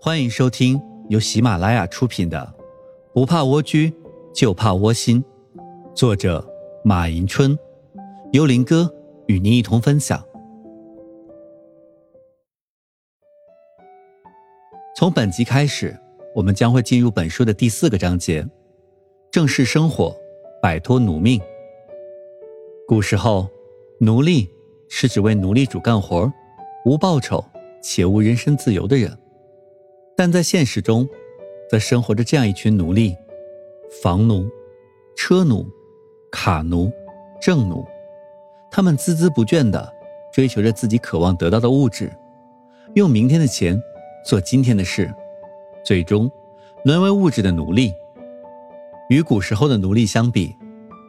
欢迎收听由喜马拉雅出品的《不怕蜗居就怕窝心》，作者马迎春，幽林哥与您一同分享。从本集开始，我们将会进入本书的第四个章节：正视生活，摆脱奴命。古时候，奴隶是指为奴隶主干活，无报酬且无人身自由的人。但在现实中，则生活着这样一群奴隶：房奴、车奴、卡奴、正奴。他们孜孜不倦地追求着自己渴望得到的物质，用明天的钱做今天的事，最终沦为物质的奴隶。与古时候的奴隶相比，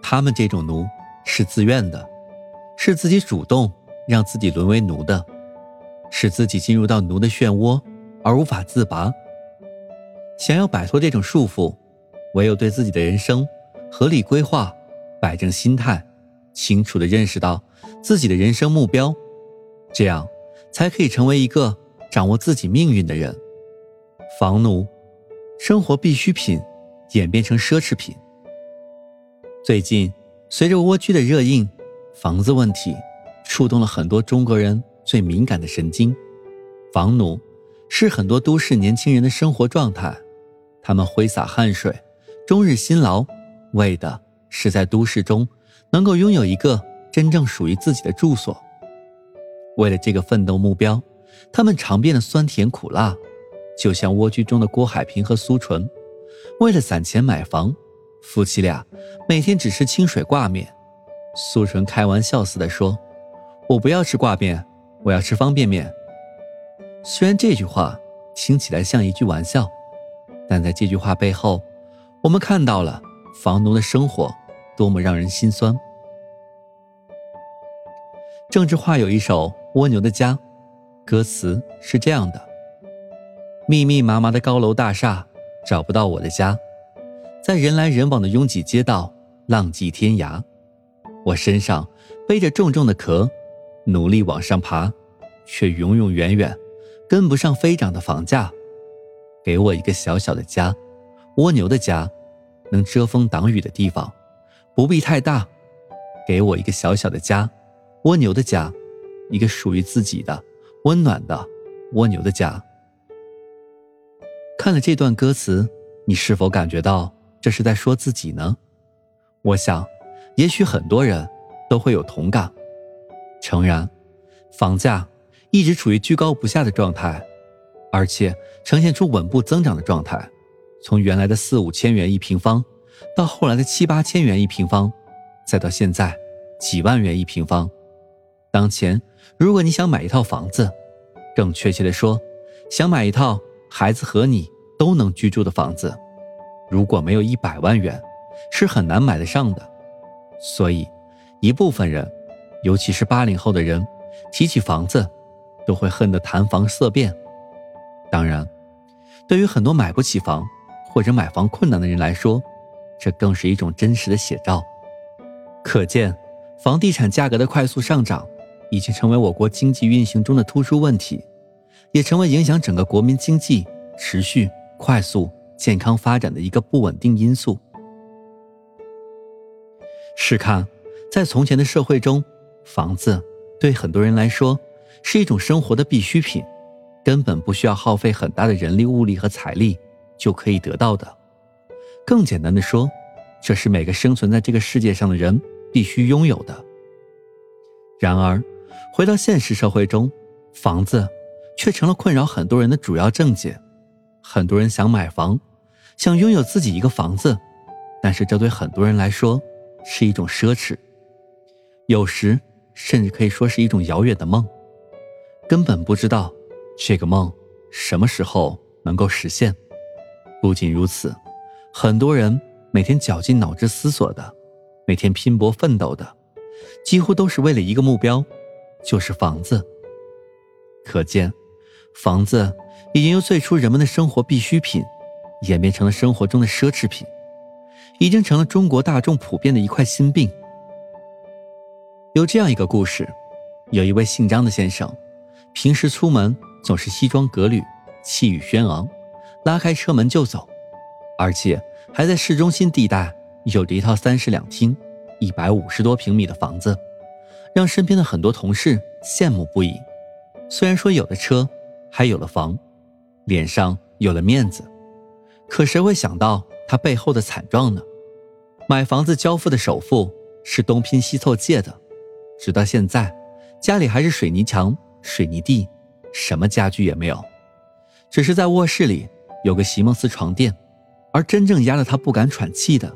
他们这种奴是自愿的，是自己主动让自己沦为奴的，使自己进入到奴的漩涡。而无法自拔。想要摆脱这种束缚，唯有对自己的人生合理规划，摆正心态，清楚的认识到自己的人生目标，这样才可以成为一个掌握自己命运的人。房奴，生活必需品演变成奢侈品。最近，随着蜗居的热映，房子问题触动了很多中国人最敏感的神经。房奴。是很多都市年轻人的生活状态，他们挥洒汗水，终日辛劳，为的是在都市中能够拥有一个真正属于自己的住所。为了这个奋斗目标，他们尝遍了酸甜苦辣，就像蜗居中的郭海平和苏纯，为了攒钱买房，夫妻俩每天只吃清水挂面。苏纯开玩笑似的说：“我不要吃挂面，我要吃方便面。”虽然这句话听起来像一句玩笑，但在这句话背后，我们看到了房奴的生活多么让人心酸。郑智化有一首《蜗牛的家》，歌词是这样的：密密麻麻的高楼大厦找不到我的家，在人来人往的拥挤街道浪迹天涯，我身上背着重重的壳，努力往上爬，却永永远远。跟不上飞涨的房价，给我一个小小的家，蜗牛的家，能遮风挡雨的地方，不必太大。给我一个小小的家，蜗牛的家，一个属于自己的温暖的蜗牛的家。看了这段歌词，你是否感觉到这是在说自己呢？我想，也许很多人都会有同感。诚然，房价。一直处于居高不下的状态，而且呈现出稳步增长的状态。从原来的四五千元一平方，到后来的七八千元一平方，再到现在几万元一平方。当前，如果你想买一套房子，更确切的说，想买一套孩子和你都能居住的房子，如果没有一百万元，是很难买得上的。所以，一部分人，尤其是八零后的人，提起房子。都会恨得谈房色变。当然，对于很多买不起房或者买房困难的人来说，这更是一种真实的写照。可见，房地产价格的快速上涨已经成为我国经济运行中的突出问题，也成为影响整个国民经济持续、快速、健康发展的一个不稳定因素。试看，在从前的社会中，房子对很多人来说。是一种生活的必需品，根本不需要耗费很大的人力、物力和财力就可以得到的。更简单的说，这是每个生存在这个世界上的人必须拥有的。然而，回到现实社会中，房子却成了困扰很多人的主要症结。很多人想买房，想拥有自己一个房子，但是这对很多人来说是一种奢侈，有时甚至可以说是一种遥远的梦。根本不知道这个梦什么时候能够实现。不仅如此，很多人每天绞尽脑汁思索的，每天拼搏奋斗的，几乎都是为了一个目标，就是房子。可见，房子已经由最初人们的生活必需品，演变成了生活中的奢侈品，已经成了中国大众普遍的一块心病。有这样一个故事，有一位姓张的先生。平时出门总是西装革履，气宇轩昂，拉开车门就走，而且还在市中心地带有着一套三室两厅、一百五十多平米的房子，让身边的很多同事羡慕不已。虽然说有了车，还有了房，脸上有了面子，可谁会想到他背后的惨状呢？买房子交付的首付是东拼西凑借的，直到现在，家里还是水泥墙、水泥地，什么家具也没有，只是在卧室里有个席梦思床垫，而真正压得他不敢喘气的，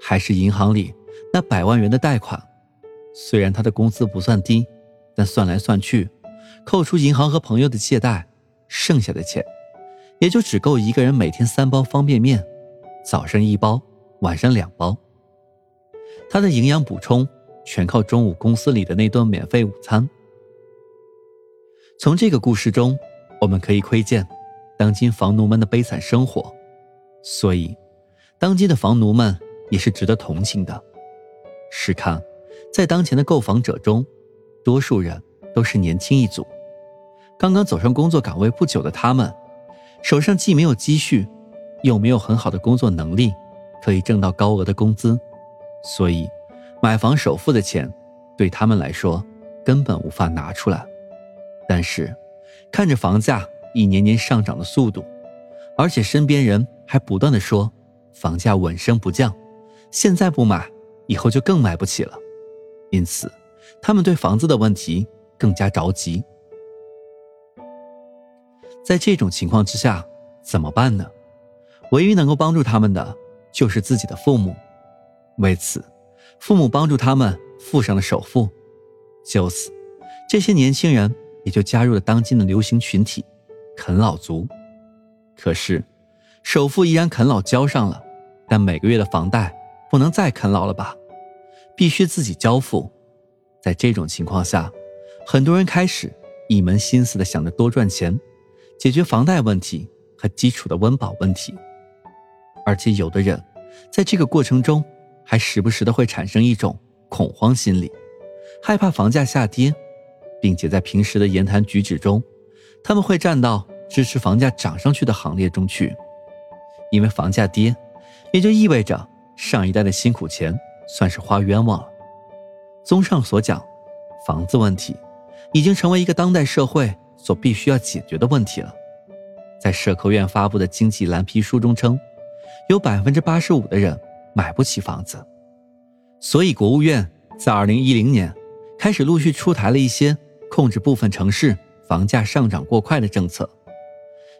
还是银行里那百万元的贷款。虽然他的工资不算低，但算来算去，扣除银行和朋友的借贷，剩下的钱，也就只够一个人每天三包方便面，早上一包。晚上两包，他的营养补充全靠中午公司里的那顿免费午餐。从这个故事中，我们可以窥见当今房奴们的悲惨生活，所以，当今的房奴们也是值得同情的。试看，在当前的购房者中，多数人都是年轻一族，刚刚走上工作岗位不久的他们，手上既没有积蓄，又没有很好的工作能力。可以挣到高额的工资，所以买房首付的钱对他们来说根本无法拿出来。但是看着房价一年年上涨的速度，而且身边人还不断的说房价稳升不降，现在不买，以后就更买不起了。因此，他们对房子的问题更加着急。在这种情况之下，怎么办呢？唯一能够帮助他们的。就是自己的父母，为此，父母帮助他们付上了首付，就此，这些年轻人也就加入了当今的流行群体——啃老族。可是，首付依然啃老交上了，但每个月的房贷不能再啃老了吧？必须自己交付。在这种情况下，很多人开始一门心思的想着多赚钱，解决房贷问题和基础的温饱问题。而且有的人，在这个过程中，还时不时的会产生一种恐慌心理，害怕房价下跌，并且在平时的言谈举止中，他们会站到支持房价涨上去的行列中去，因为房价跌，也就意味着上一代的辛苦钱算是花冤枉了。综上所讲，房子问题已经成为一个当代社会所必须要解决的问题了。在社科院发布的经济蓝皮书中称。有百分之八十五的人买不起房子，所以国务院在二零一零年开始陆续出台了一些控制部分城市房价上涨过快的政策。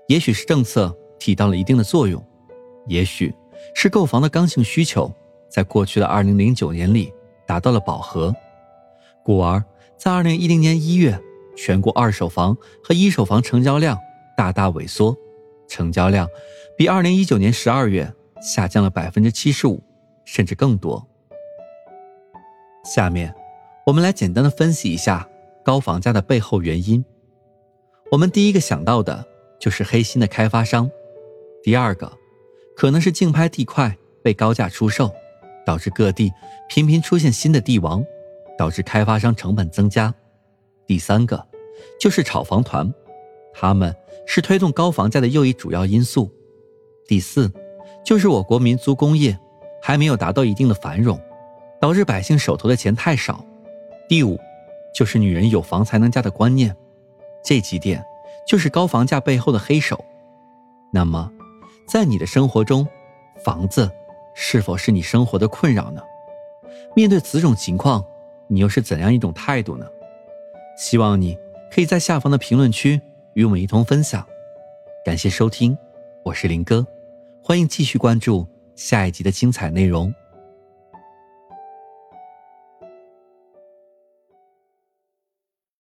也许是政策起到了一定的作用，也许是购房的刚性需求在过去的二零零九年里达到了饱和，故而在二零一零年一月，全国二手房和一手房成交量大大萎缩，成交量比二零一九年十二月。下降了百分之七十五，甚至更多。下面，我们来简单的分析一下高房价的背后原因。我们第一个想到的就是黑心的开发商，第二个可能是竞拍地块被高价出售，导致各地频频出现新的地王，导致开发商成本增加。第三个就是炒房团，他们是推动高房价的又一主要因素。第四。就是我国民族工业还没有达到一定的繁荣，导致百姓手头的钱太少。第五，就是女人有房才能嫁的观念，这几点就是高房价背后的黑手。那么，在你的生活中，房子是否是你生活的困扰呢？面对此种情况，你又是怎样一种态度呢？希望你可以在下方的评论区与我们一同分享。感谢收听，我是林哥。欢迎继续关注下一集的精彩内容。